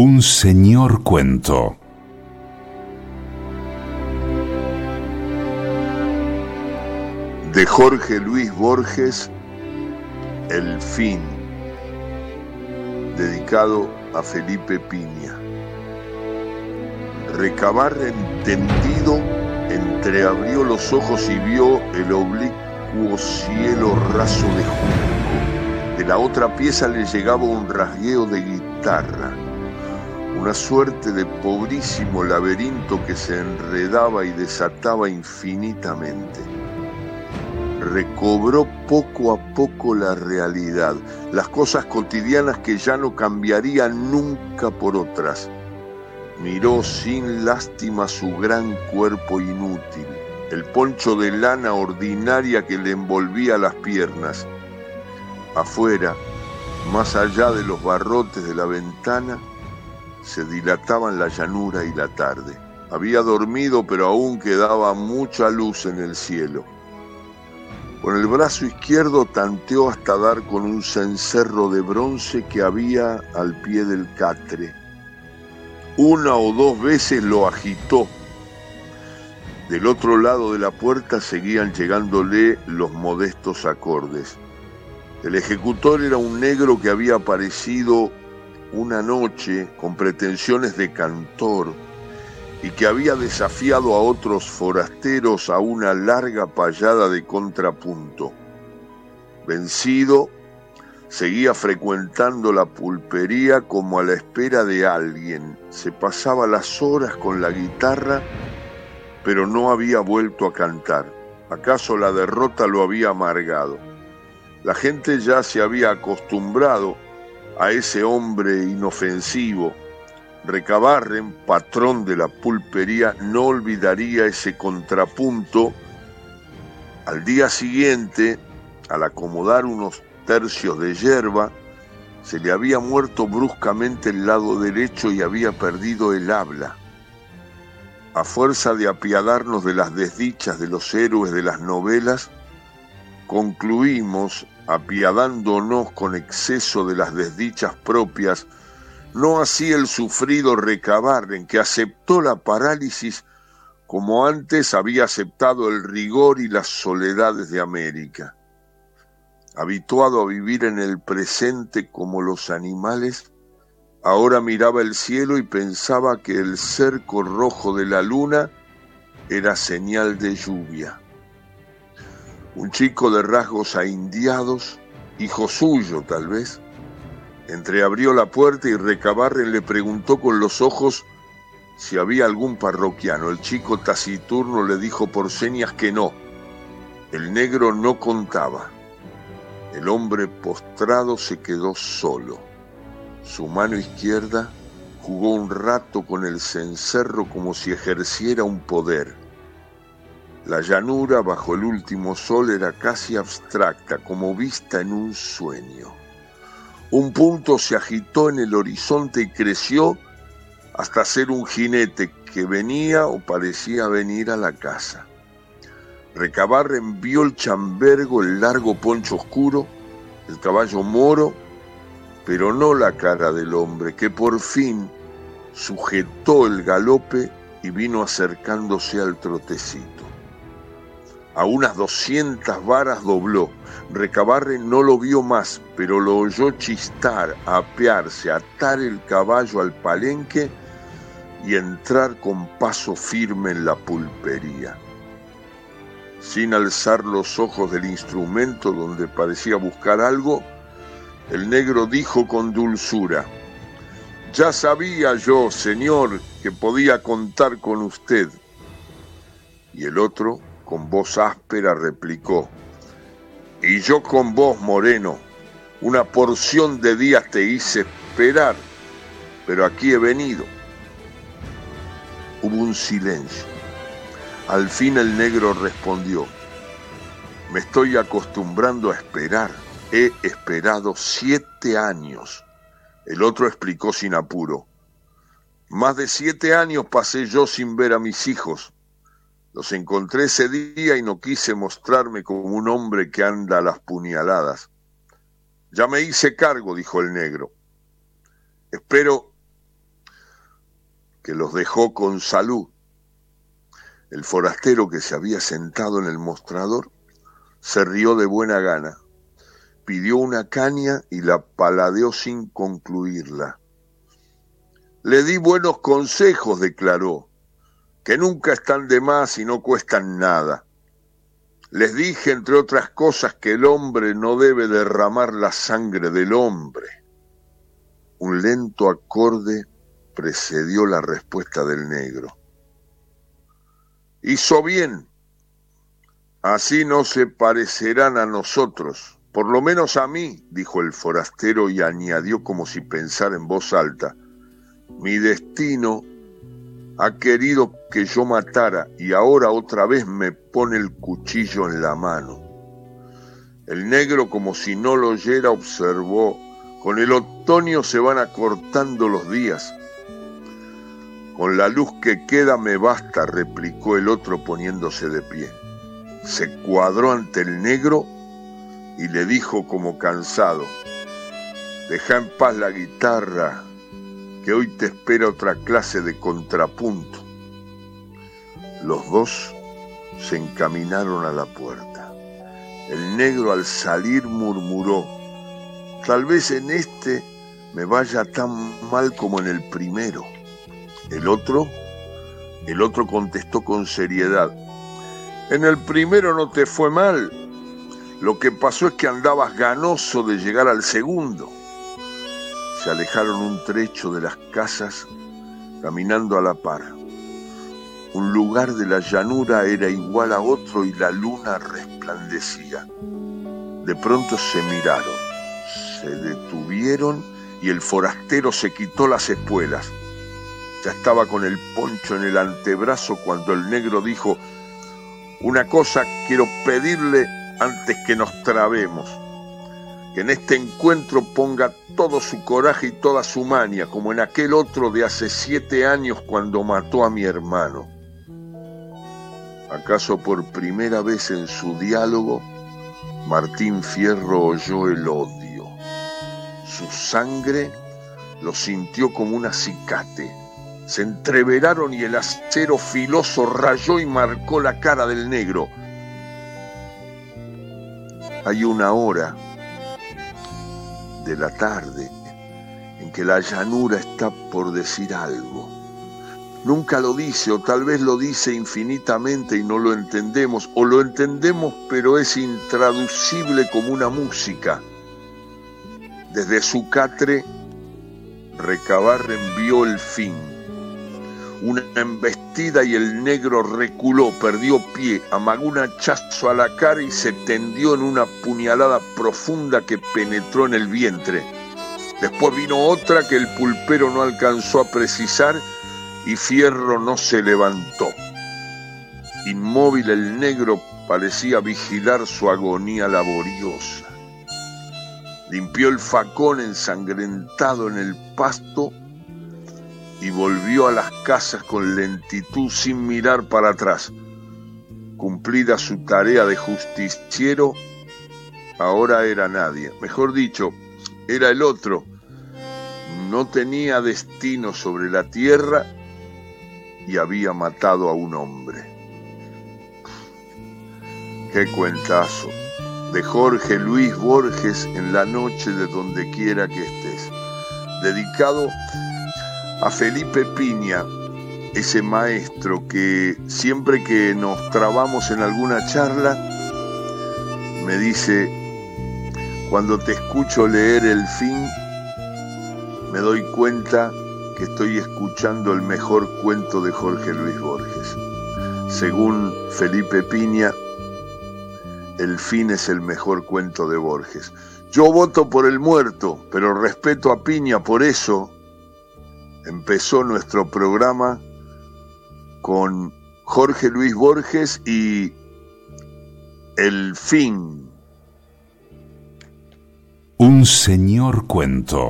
Un señor cuento. De Jorge Luis Borges, El fin, dedicado a Felipe Piña. Recabar entendido, entreabrió los ojos y vio el oblicuo cielo raso de junco. De la otra pieza le llegaba un rasgueo de guitarra una suerte de pobrísimo laberinto que se enredaba y desataba infinitamente. Recobró poco a poco la realidad, las cosas cotidianas que ya no cambiarían nunca por otras. Miró sin lástima su gran cuerpo inútil, el poncho de lana ordinaria que le envolvía las piernas. Afuera, más allá de los barrotes de la ventana, se dilataban la llanura y la tarde. Había dormido, pero aún quedaba mucha luz en el cielo. Con el brazo izquierdo tanteó hasta dar con un cencerro de bronce que había al pie del catre. Una o dos veces lo agitó. Del otro lado de la puerta seguían llegándole los modestos acordes. El ejecutor era un negro que había aparecido una noche con pretensiones de cantor y que había desafiado a otros forasteros a una larga payada de contrapunto. Vencido, seguía frecuentando la pulpería como a la espera de alguien. Se pasaba las horas con la guitarra, pero no había vuelto a cantar. ¿Acaso la derrota lo había amargado? La gente ya se había acostumbrado a ese hombre inofensivo. Recabarren, patrón de la pulpería, no olvidaría ese contrapunto. Al día siguiente, al acomodar unos tercios de hierba, se le había muerto bruscamente el lado derecho y había perdido el habla. A fuerza de apiadarnos de las desdichas de los héroes de las novelas, concluimos apiadándonos con exceso de las desdichas propias, no así el sufrido en que aceptó la parálisis como antes había aceptado el rigor y las soledades de América. Habituado a vivir en el presente como los animales, ahora miraba el cielo y pensaba que el cerco rojo de la luna era señal de lluvia. Un chico de rasgos aindiados, hijo suyo tal vez, entreabrió la puerta y Recabarren le preguntó con los ojos si había algún parroquiano. El chico taciturno le dijo por señas que no. El negro no contaba. El hombre postrado se quedó solo. Su mano izquierda jugó un rato con el cencerro como si ejerciera un poder la llanura bajo el último sol era casi abstracta, como vista en un sueño. Un punto se agitó en el horizonte y creció hasta ser un jinete que venía o parecía venir a la casa. Recabar envió el chambergo, el largo poncho oscuro, el caballo moro, pero no la cara del hombre, que por fin sujetó el galope y vino acercándose al trotecito a unas 200 varas dobló. Recabarre no lo vio más, pero lo oyó chistar, apearse, atar el caballo al palenque y entrar con paso firme en la pulpería. Sin alzar los ojos del instrumento donde parecía buscar algo, el negro dijo con dulzura, Ya sabía yo, señor, que podía contar con usted. Y el otro, con voz áspera replicó, y yo con vos, Moreno, una porción de días te hice esperar, pero aquí he venido. Hubo un silencio. Al fin el negro respondió, me estoy acostumbrando a esperar. He esperado siete años. El otro explicó sin apuro. Más de siete años pasé yo sin ver a mis hijos. Los encontré ese día y no quise mostrarme como un hombre que anda a las puñaladas. Ya me hice cargo, dijo el negro. Espero que los dejó con salud. El forastero que se había sentado en el mostrador se rió de buena gana, pidió una caña y la paladeó sin concluirla. Le di buenos consejos, declaró, que nunca están de más y no cuestan nada. Les dije, entre otras cosas, que el hombre no debe derramar la sangre del hombre. Un lento acorde precedió la respuesta del negro. Hizo bien. Así no se parecerán a nosotros, por lo menos a mí, dijo el forastero y añadió como si pensara en voz alta. Mi destino ha querido que yo matara y ahora otra vez me pone el cuchillo en la mano. El negro, como si no lo oyera, observó, con el otoño se van acortando los días. Con la luz que queda me basta, replicó el otro poniéndose de pie. Se cuadró ante el negro y le dijo como cansado, deja en paz la guitarra, que hoy te espera otra clase de contrapunto. Los dos se encaminaron a la puerta. El negro al salir murmuró, tal vez en este me vaya tan mal como en el primero. El otro, el otro contestó con seriedad, en el primero no te fue mal, lo que pasó es que andabas ganoso de llegar al segundo se alejaron un trecho de las casas caminando a la par. Un lugar de la llanura era igual a otro y la luna resplandecía. De pronto se miraron, se detuvieron y el forastero se quitó las espuelas. Ya estaba con el poncho en el antebrazo cuando el negro dijo, una cosa quiero pedirle antes que nos trabemos que en este encuentro ponga todo su coraje y toda su mania, como en aquel otro de hace siete años cuando mató a mi hermano. ¿Acaso por primera vez en su diálogo Martín Fierro oyó el odio? Su sangre lo sintió como un acicate. Se entreveraron y el acero filoso rayó y marcó la cara del negro. Hay una hora de la tarde en que la llanura está por decir algo. Nunca lo dice o tal vez lo dice infinitamente y no lo entendemos o lo entendemos pero es intraducible como una música. Desde su catre, Recabar envió el fin una embestida y el negro reculó, perdió pie, amagó un hachazo a la cara y se tendió en una puñalada profunda que penetró en el vientre. Después vino otra que el pulpero no alcanzó a precisar y Fierro no se levantó. Inmóvil el negro parecía vigilar su agonía laboriosa. Limpió el facón ensangrentado en el pasto y volvió a las casas con lentitud sin mirar para atrás. Cumplida su tarea de justiciero, ahora era nadie. Mejor dicho, era el otro. No tenía destino sobre la tierra y había matado a un hombre. Qué cuentazo de Jorge Luis Borges en la noche de donde quiera que estés. Dedicado a Felipe Piña, ese maestro que siempre que nos trabamos en alguna charla, me dice, cuando te escucho leer el fin, me doy cuenta que estoy escuchando el mejor cuento de Jorge Luis Borges. Según Felipe Piña, el fin es el mejor cuento de Borges. Yo voto por el muerto, pero respeto a Piña por eso empezó nuestro programa con Jorge Luis Borges y El fin. Un señor cuento.